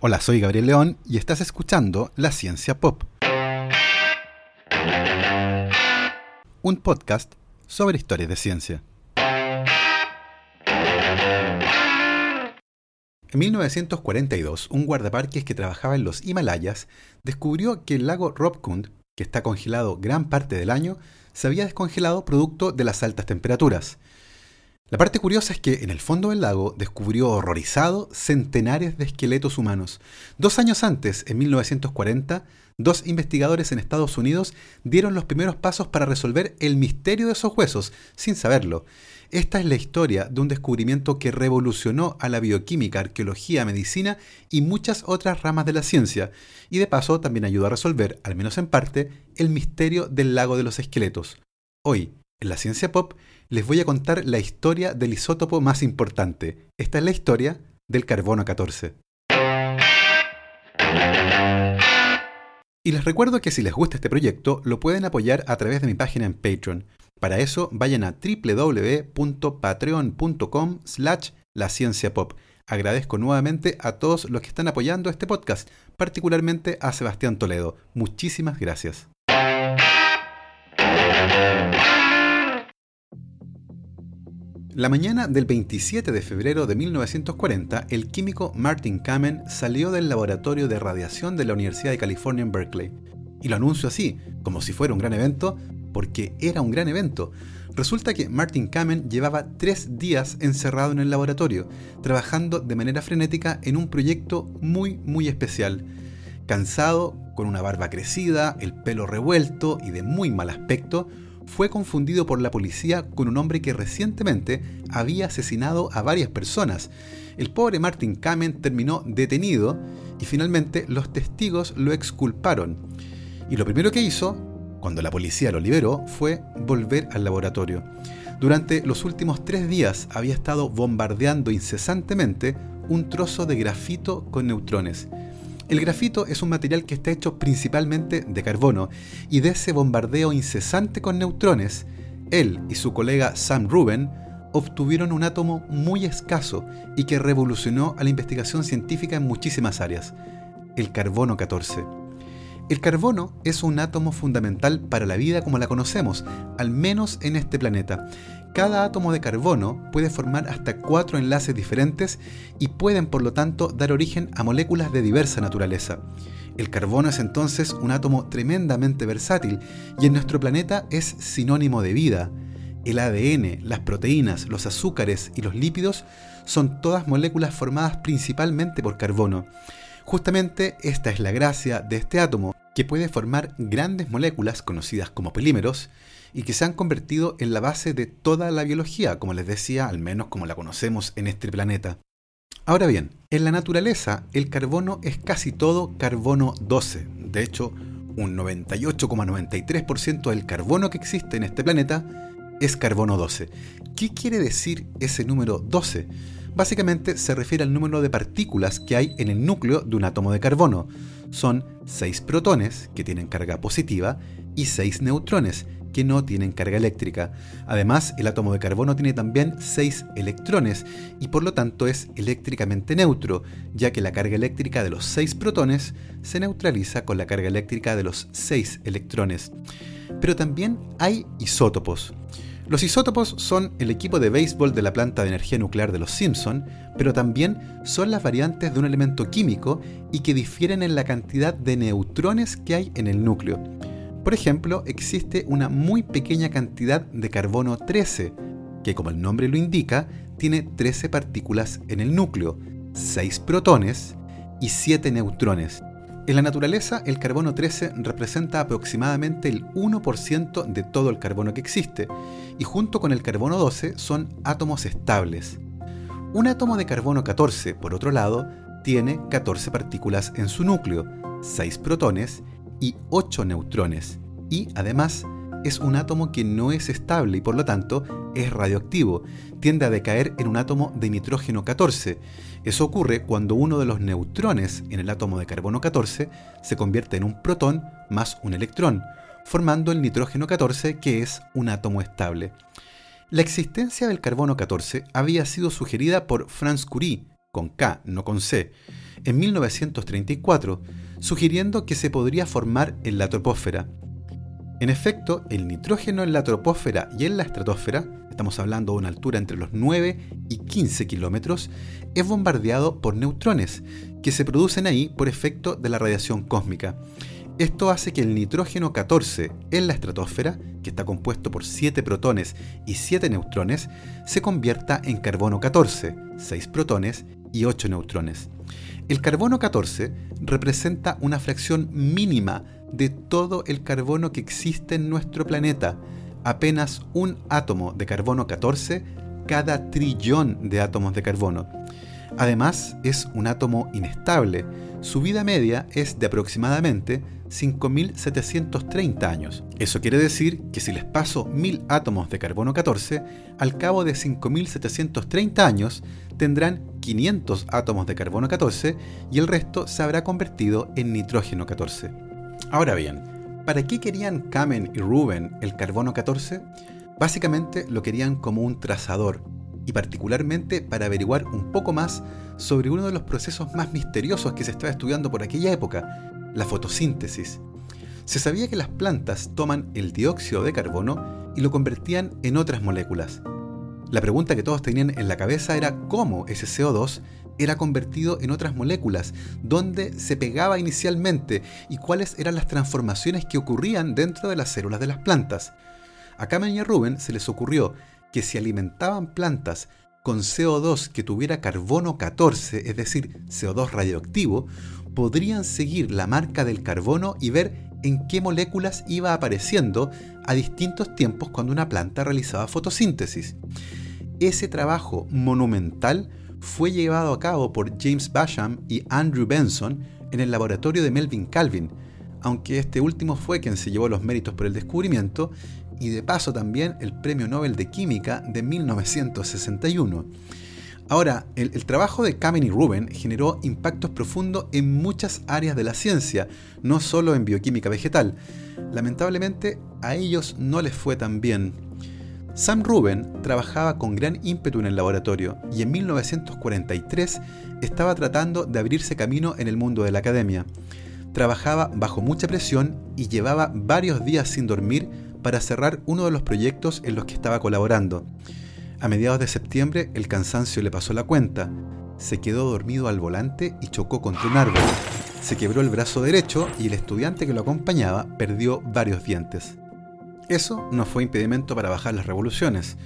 Hola, soy Gabriel León y estás escuchando La Ciencia Pop. Un podcast sobre historias de ciencia. En 1942, un guardaparques que trabajaba en los Himalayas descubrió que el lago Robkund, que está congelado gran parte del año, se había descongelado producto de las altas temperaturas. La parte curiosa es que en el fondo del lago descubrió horrorizado centenares de esqueletos humanos. Dos años antes, en 1940, dos investigadores en Estados Unidos dieron los primeros pasos para resolver el misterio de esos huesos, sin saberlo. Esta es la historia de un descubrimiento que revolucionó a la bioquímica, arqueología, medicina y muchas otras ramas de la ciencia, y de paso también ayudó a resolver, al menos en parte, el misterio del lago de los esqueletos. Hoy, en la ciencia pop, les voy a contar la historia del isótopo más importante. Esta es la historia del carbono 14. Y les recuerdo que si les gusta este proyecto, lo pueden apoyar a través de mi página en Patreon. Para eso, vayan a www.patreon.com slash la ciencia pop. Agradezco nuevamente a todos los que están apoyando este podcast, particularmente a Sebastián Toledo. Muchísimas gracias. La mañana del 27 de febrero de 1940, el químico Martin Kamen salió del laboratorio de radiación de la Universidad de California en Berkeley. Y lo anuncio así, como si fuera un gran evento, porque era un gran evento. Resulta que Martin Kamen llevaba tres días encerrado en el laboratorio, trabajando de manera frenética en un proyecto muy, muy especial. Cansado, con una barba crecida, el pelo revuelto y de muy mal aspecto, fue confundido por la policía con un hombre que recientemente había asesinado a varias personas. El pobre Martin Kamen terminó detenido y finalmente los testigos lo exculparon. Y lo primero que hizo, cuando la policía lo liberó, fue volver al laboratorio. Durante los últimos tres días había estado bombardeando incesantemente un trozo de grafito con neutrones. El grafito es un material que está hecho principalmente de carbono y de ese bombardeo incesante con neutrones, él y su colega Sam Rubin obtuvieron un átomo muy escaso y que revolucionó a la investigación científica en muchísimas áreas, el carbono 14. El carbono es un átomo fundamental para la vida como la conocemos, al menos en este planeta. Cada átomo de carbono puede formar hasta cuatro enlaces diferentes y pueden por lo tanto dar origen a moléculas de diversa naturaleza. El carbono es entonces un átomo tremendamente versátil y en nuestro planeta es sinónimo de vida. El ADN, las proteínas, los azúcares y los lípidos son todas moléculas formadas principalmente por carbono. Justamente esta es la gracia de este átomo, que puede formar grandes moléculas conocidas como polímeros y que se han convertido en la base de toda la biología, como les decía, al menos como la conocemos en este planeta. Ahora bien, en la naturaleza el carbono es casi todo carbono 12. De hecho, un 98,93% del carbono que existe en este planeta es carbono 12. ¿Qué quiere decir ese número 12? Básicamente se refiere al número de partículas que hay en el núcleo de un átomo de carbono. Son 6 protones, que tienen carga positiva, y 6 neutrones, que no tienen carga eléctrica. Además, el átomo de carbono tiene también 6 electrones y por lo tanto es eléctricamente neutro, ya que la carga eléctrica de los 6 protones se neutraliza con la carga eléctrica de los 6 electrones. Pero también hay isótopos. Los isótopos son el equipo de béisbol de la planta de energía nuclear de los Simpson, pero también son las variantes de un elemento químico y que difieren en la cantidad de neutrones que hay en el núcleo. Por ejemplo, existe una muy pequeña cantidad de carbono 13, que como el nombre lo indica, tiene 13 partículas en el núcleo, 6 protones y 7 neutrones. En la naturaleza, el carbono 13 representa aproximadamente el 1% de todo el carbono que existe, y junto con el carbono 12 son átomos estables. Un átomo de carbono 14, por otro lado, tiene 14 partículas en su núcleo, 6 protones y 8 neutrones, y además es un átomo que no es estable y por lo tanto es radioactivo. Tiende a decaer en un átomo de nitrógeno 14. Eso ocurre cuando uno de los neutrones en el átomo de carbono 14 se convierte en un protón más un electrón, formando el nitrógeno 14 que es un átomo estable. La existencia del carbono 14 había sido sugerida por Franz Curie, con K, no con C. en 1934, sugiriendo que se podría formar en la troposfera. En efecto, el nitrógeno en la troposfera y en la estratosfera, estamos hablando de una altura entre los 9 y 15 kilómetros, es bombardeado por neutrones, que se producen ahí por efecto de la radiación cósmica. Esto hace que el nitrógeno 14 en la estratosfera, que está compuesto por 7 protones y 7 neutrones, se convierta en carbono 14, 6 protones y 8 neutrones. El carbono 14 representa una fracción mínima de todo el carbono que existe en nuestro planeta, apenas un átomo de carbono 14 cada trillón de átomos de carbono. Además, es un átomo inestable. Su vida media es de aproximadamente 5.730 años. Eso quiere decir que si les paso 1.000 átomos de carbono 14, al cabo de 5.730 años tendrán 500 átomos de carbono 14 y el resto se habrá convertido en nitrógeno 14. Ahora bien, ¿para qué querían Kamen y Ruben el carbono 14? Básicamente lo querían como un trazador, y particularmente para averiguar un poco más sobre uno de los procesos más misteriosos que se estaba estudiando por aquella época, la fotosíntesis. Se sabía que las plantas toman el dióxido de carbono y lo convertían en otras moléculas. La pregunta que todos tenían en la cabeza era cómo ese CO2 era convertido en otras moléculas, dónde se pegaba inicialmente y cuáles eran las transformaciones que ocurrían dentro de las células de las plantas. A Kamen y a Ruben se les ocurrió que si alimentaban plantas con CO2 que tuviera carbono 14, es decir, CO2 radioactivo, podrían seguir la marca del carbono y ver en qué moléculas iba apareciendo a distintos tiempos cuando una planta realizaba fotosíntesis. Ese trabajo monumental fue llevado a cabo por James Basham y Andrew Benson en el laboratorio de Melvin Calvin, aunque este último fue quien se llevó los méritos por el descubrimiento y de paso también el Premio Nobel de Química de 1961. Ahora, el, trabajo de Kamen y Ruben generó impactos profundos en muchas áreas de la ciencia, no solo en bioquímica vegetal. Lamentablemente, a ellos no les fue tan bien. Sam Ruben trabajaba con gran ímpetu en el laboratorio y en 1943 estaba tratando de abrirse camino en el mundo de la academia. Trabajaba bajo mucha presión y llevaba varios días sin dormir para cerrar uno de los proyectos en los que estaba colaborando. A mediados de septiembre el cansancio le pasó la cuenta. Se quedó dormido al volante y chocó contra un árbol. Se quebró el brazo derecho y el estudiante que lo acompañaba perdió varios dientes. Eso no fue impedimento para bajar las revoluciones.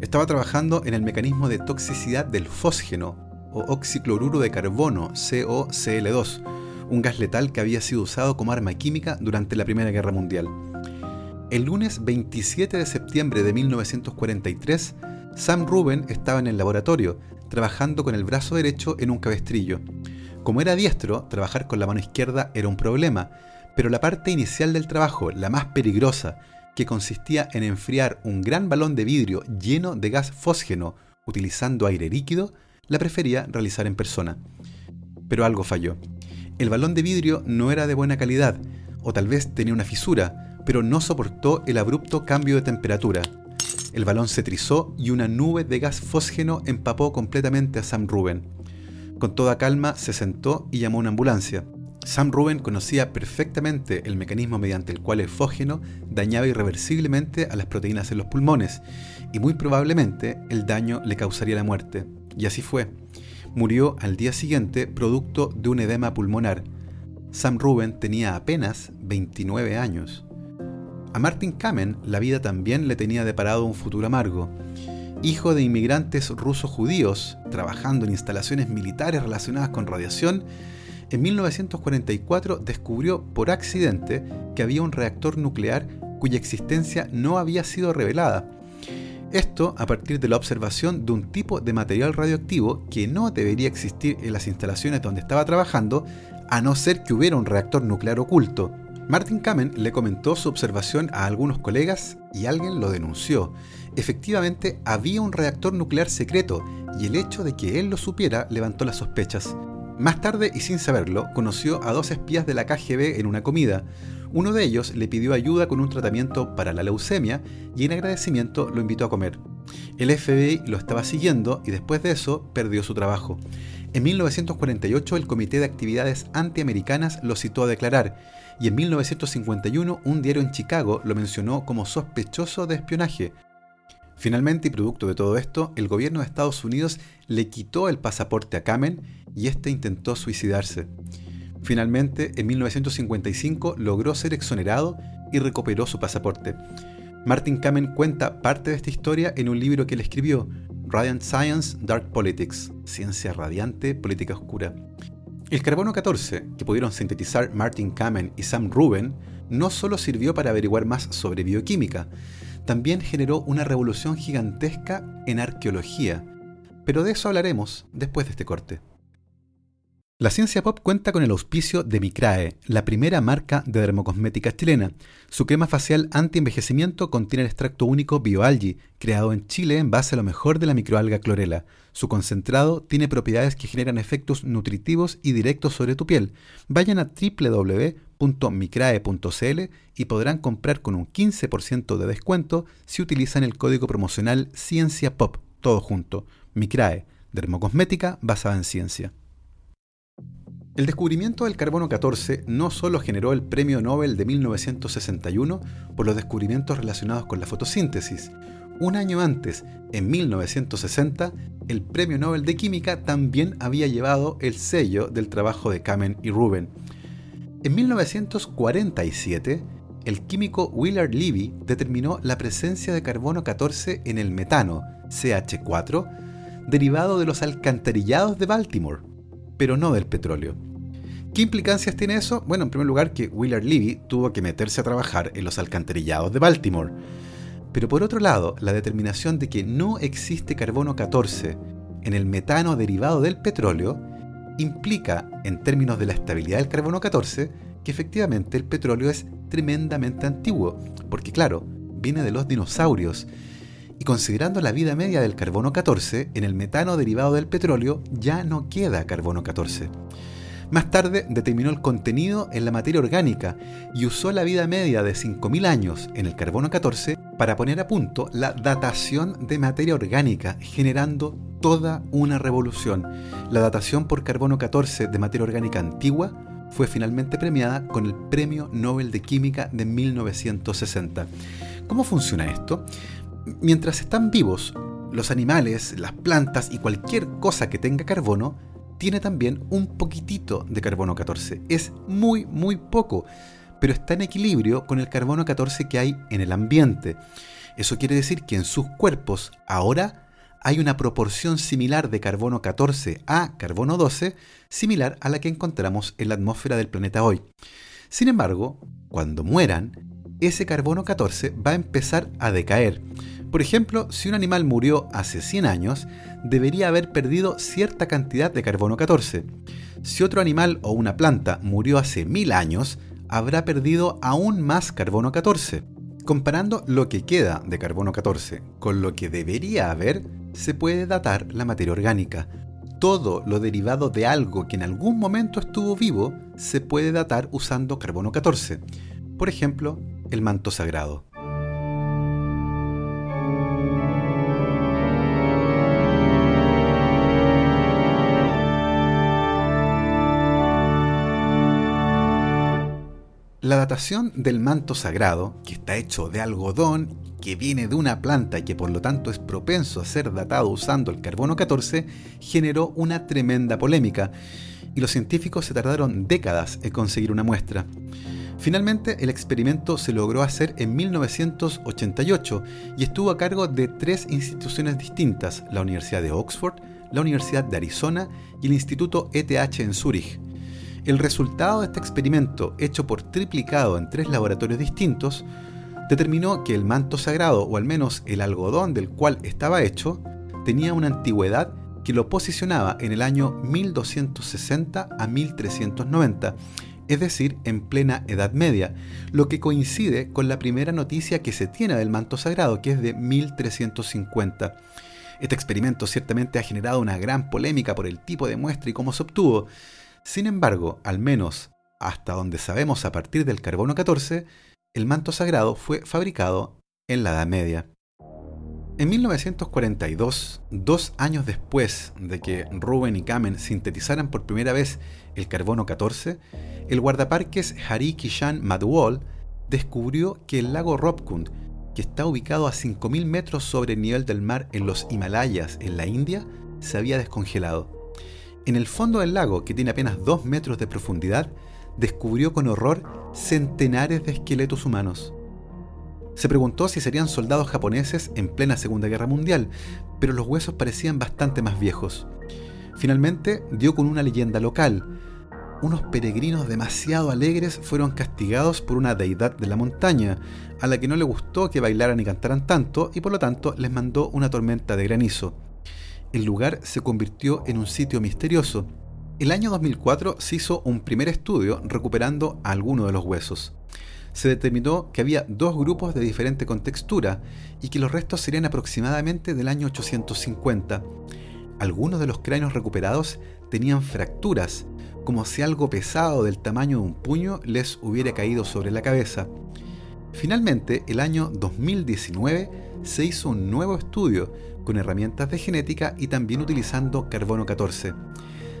Estaba trabajando en el mecanismo de toxicidad del fósgeno o oxicloruro de carbono, COCl2, un gas letal que había sido usado como arma química durante la Primera Guerra Mundial. El lunes 27 de septiembre de 1943, Sam Ruben estaba en el laboratorio, trabajando con el brazo derecho en un cabestrillo. Como era diestro, trabajar con la mano izquierda era un problema, pero la parte inicial del trabajo, la más peligrosa, que consistía en enfriar un gran balón de vidrio lleno de gas fósgeno utilizando aire líquido, la prefería realizar en persona. Pero algo falló. El balón de vidrio no era de buena calidad, o tal vez tenía una fisura, pero no soportó el abrupto cambio de temperatura. El balón se trizó y una nube de gas fósgeno empapó completamente a Sam Ruben. Con toda calma se sentó y llamó a una ambulancia. Sam Ruben conocía perfectamente el mecanismo mediante el cual el fósgeno dañaba irreversiblemente a las proteínas en los pulmones, y muy probablemente el daño le causaría la muerte. Y así fue. Murió al día siguiente producto de un edema pulmonar. Sam Ruben tenía apenas 29 años. A Martin Kamen la vida también le tenía deparado un futuro amargo. Hijo de inmigrantes rusos judíos, trabajando en instalaciones militares relacionadas con radiación, en 1944 descubrió por accidente que había un reactor nuclear cuya existencia no había sido revelada. Esto a partir de la observación de un tipo de material radioactivo que no debería existir en las instalaciones donde estaba trabajando, a no ser que hubiera un reactor nuclear oculto. Martin Kamen le comentó su observación a algunos colegas y alguien lo denunció. Efectivamente, había un reactor nuclear secreto y el hecho de que él lo supiera levantó las sospechas. Más tarde y sin saberlo, conoció a dos espías de la KGB en una comida. Uno de ellos le pidió ayuda con un tratamiento para la leucemia y en agradecimiento lo invitó a comer. El FBI lo estaba siguiendo y después de eso perdió su trabajo. En 1948 el Comité de Actividades Antiamericanas lo citó a declarar y en 1951 un diario en Chicago lo mencionó como sospechoso de espionaje. Finalmente, y producto de todo esto, el gobierno de Estados Unidos le quitó el pasaporte a Kamen y este intentó suicidarse. Finalmente, en 1955 logró ser exonerado y recuperó su pasaporte. Martin Kamen cuenta parte de esta historia en un libro que él escribió, Radiant Science, Dark Politics, Ciencia Radiante, Política Oscura. El carbono 14, que pudieron sintetizar Martin Kamen y Sam Rubin, no solo sirvió para averiguar más sobre bioquímica, también generó una revolución gigantesca en arqueología. Pero de eso hablaremos después de este corte. La ciencia pop cuenta con el auspicio de Micrae, la primera marca de dermocosmética chilena. Su crema facial anti-envejecimiento contiene el extracto único BioAlgi, creado en Chile en base a lo mejor de la microalga clorela. Su concentrado tiene propiedades que generan efectos nutritivos y directos sobre tu piel. Vayan a www.micrae.cl y podrán comprar con un 15% de descuento si utilizan el código promocional Ciencia Pop, todo junto. Micrae, dermocosmética basada en ciencia. El descubrimiento del carbono 14 no solo generó el Premio Nobel de 1961 por los descubrimientos relacionados con la fotosíntesis, un año antes, en 1960, el Premio Nobel de Química también había llevado el sello del trabajo de Kamen y Rubin. En 1947, el químico Willard Levy determinó la presencia de carbono 14 en el metano, CH4, derivado de los alcantarillados de Baltimore pero no del petróleo. ¿Qué implicancias tiene eso? Bueno, en primer lugar que Willard Levy tuvo que meterse a trabajar en los alcantarillados de Baltimore. Pero por otro lado, la determinación de que no existe carbono 14 en el metano derivado del petróleo implica, en términos de la estabilidad del carbono 14, que efectivamente el petróleo es tremendamente antiguo, porque claro, viene de los dinosaurios y considerando la vida media del carbono 14, en el metano derivado del petróleo ya no queda carbono 14. Más tarde determinó el contenido en la materia orgánica y usó la vida media de 5.000 años en el carbono 14 para poner a punto la datación de materia orgánica, generando toda una revolución. La datación por carbono 14 de materia orgánica antigua fue finalmente premiada con el Premio Nobel de Química de 1960. ¿Cómo funciona esto? Mientras están vivos, los animales, las plantas y cualquier cosa que tenga carbono tiene también un poquitito de carbono 14. Es muy, muy poco, pero está en equilibrio con el carbono 14 que hay en el ambiente. Eso quiere decir que en sus cuerpos ahora hay una proporción similar de carbono 14 a carbono 12, similar a la que encontramos en la atmósfera del planeta hoy. Sin embargo, cuando mueran, ese carbono 14 va a empezar a decaer. Por ejemplo, si un animal murió hace 100 años, debería haber perdido cierta cantidad de carbono 14. Si otro animal o una planta murió hace 1000 años, habrá perdido aún más carbono 14. Comparando lo que queda de carbono 14 con lo que debería haber, se puede datar la materia orgánica. Todo lo derivado de algo que en algún momento estuvo vivo se puede datar usando carbono 14. Por ejemplo, el manto sagrado. La datación del manto sagrado, que está hecho de algodón, que viene de una planta y que por lo tanto es propenso a ser datado usando el carbono 14, generó una tremenda polémica y los científicos se tardaron décadas en conseguir una muestra. Finalmente, el experimento se logró hacer en 1988 y estuvo a cargo de tres instituciones distintas, la Universidad de Oxford, la Universidad de Arizona y el Instituto ETH en Zúrich. El resultado de este experimento, hecho por triplicado en tres laboratorios distintos, determinó que el manto sagrado, o al menos el algodón del cual estaba hecho, tenía una antigüedad que lo posicionaba en el año 1260 a 1390, es decir, en plena Edad Media, lo que coincide con la primera noticia que se tiene del manto sagrado, que es de 1350. Este experimento ciertamente ha generado una gran polémica por el tipo de muestra y cómo se obtuvo, sin embargo, al menos hasta donde sabemos a partir del carbono 14, el manto sagrado fue fabricado en la Edad Media. En 1942, dos años después de que Ruben y Kamen sintetizaran por primera vez el carbono 14, el guardaparques Hari Kishan Madhuol descubrió que el lago Ropkund, que está ubicado a 5.000 metros sobre el nivel del mar en los Himalayas, en la India, se había descongelado. En el fondo del lago, que tiene apenas 2 metros de profundidad, descubrió con horror centenares de esqueletos humanos. Se preguntó si serían soldados japoneses en plena Segunda Guerra Mundial, pero los huesos parecían bastante más viejos. Finalmente dio con una leyenda local. Unos peregrinos demasiado alegres fueron castigados por una deidad de la montaña, a la que no le gustó que bailaran y cantaran tanto y por lo tanto les mandó una tormenta de granizo. El lugar se convirtió en un sitio misterioso. El año 2004 se hizo un primer estudio recuperando algunos de los huesos se determinó que había dos grupos de diferente contextura y que los restos serían aproximadamente del año 850. Algunos de los cráneos recuperados tenían fracturas, como si algo pesado del tamaño de un puño les hubiera caído sobre la cabeza. Finalmente, el año 2019 se hizo un nuevo estudio con herramientas de genética y también utilizando carbono 14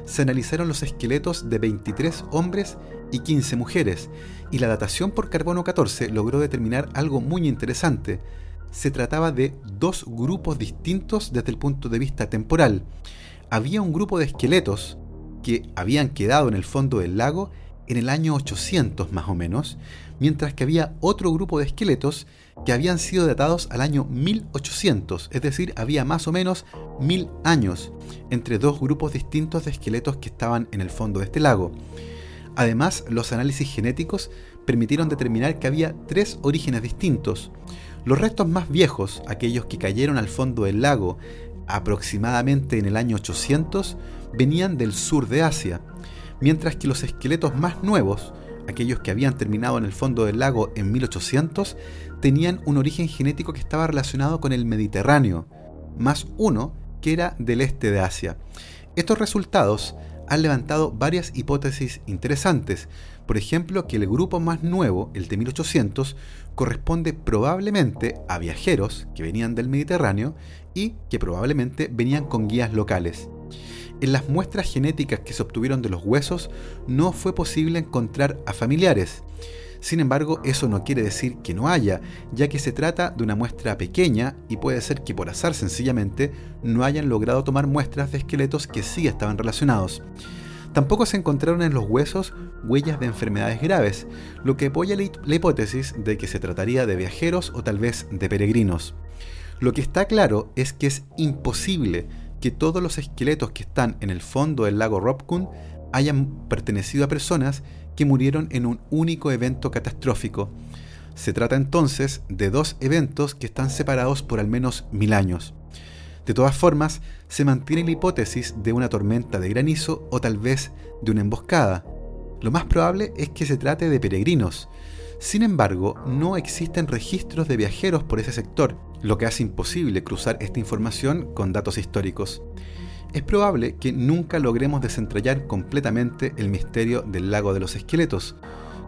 se analizaron los esqueletos de 23 hombres y 15 mujeres, y la datación por carbono 14 logró determinar algo muy interesante. Se trataba de dos grupos distintos desde el punto de vista temporal. Había un grupo de esqueletos que habían quedado en el fondo del lago en el año 800 más o menos, mientras que había otro grupo de esqueletos que habían sido datados al año 1800, es decir, había más o menos mil años entre dos grupos distintos de esqueletos que estaban en el fondo de este lago. Además, los análisis genéticos permitieron determinar que había tres orígenes distintos. Los restos más viejos, aquellos que cayeron al fondo del lago aproximadamente en el año 800, venían del sur de Asia, mientras que los esqueletos más nuevos, aquellos que habían terminado en el fondo del lago en 1800, tenían un origen genético que estaba relacionado con el Mediterráneo, más uno que era del este de Asia. Estos resultados han levantado varias hipótesis interesantes, por ejemplo que el grupo más nuevo, el de 1800, corresponde probablemente a viajeros que venían del Mediterráneo y que probablemente venían con guías locales. En las muestras genéticas que se obtuvieron de los huesos no fue posible encontrar a familiares. Sin embargo, eso no quiere decir que no haya, ya que se trata de una muestra pequeña y puede ser que por azar sencillamente no hayan logrado tomar muestras de esqueletos que sí estaban relacionados. Tampoco se encontraron en los huesos huellas de enfermedades graves, lo que apoya la hipótesis de que se trataría de viajeros o tal vez de peregrinos. Lo que está claro es que es imposible que todos los esqueletos que están en el fondo del lago Ropkun hayan pertenecido a personas que murieron en un único evento catastrófico. Se trata entonces de dos eventos que están separados por al menos mil años. De todas formas, se mantiene la hipótesis de una tormenta de granizo o tal vez de una emboscada. Lo más probable es que se trate de peregrinos. Sin embargo, no existen registros de viajeros por ese sector, lo que hace imposible cruzar esta información con datos históricos. Es probable que nunca logremos desentrañar completamente el misterio del lago de los esqueletos.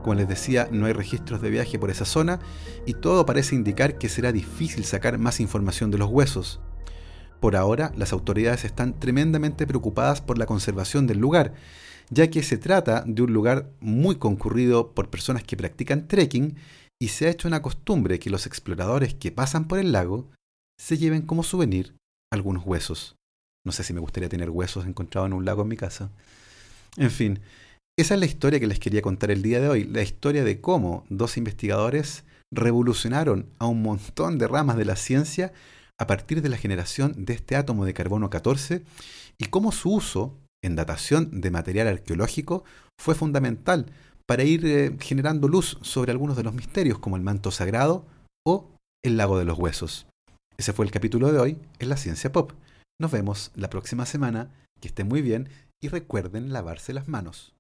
Como les decía, no hay registros de viaje por esa zona y todo parece indicar que será difícil sacar más información de los huesos. Por ahora, las autoridades están tremendamente preocupadas por la conservación del lugar, ya que se trata de un lugar muy concurrido por personas que practican trekking y se ha hecho una costumbre que los exploradores que pasan por el lago se lleven como souvenir algunos huesos. No sé si me gustaría tener huesos encontrados en un lago en mi casa. En fin, esa es la historia que les quería contar el día de hoy, la historia de cómo dos investigadores revolucionaron a un montón de ramas de la ciencia a partir de la generación de este átomo de carbono 14 y cómo su uso en datación de material arqueológico fue fundamental para ir eh, generando luz sobre algunos de los misterios como el manto sagrado o el lago de los huesos. Ese fue el capítulo de hoy en la ciencia pop. Nos vemos la próxima semana, que estén muy bien y recuerden lavarse las manos.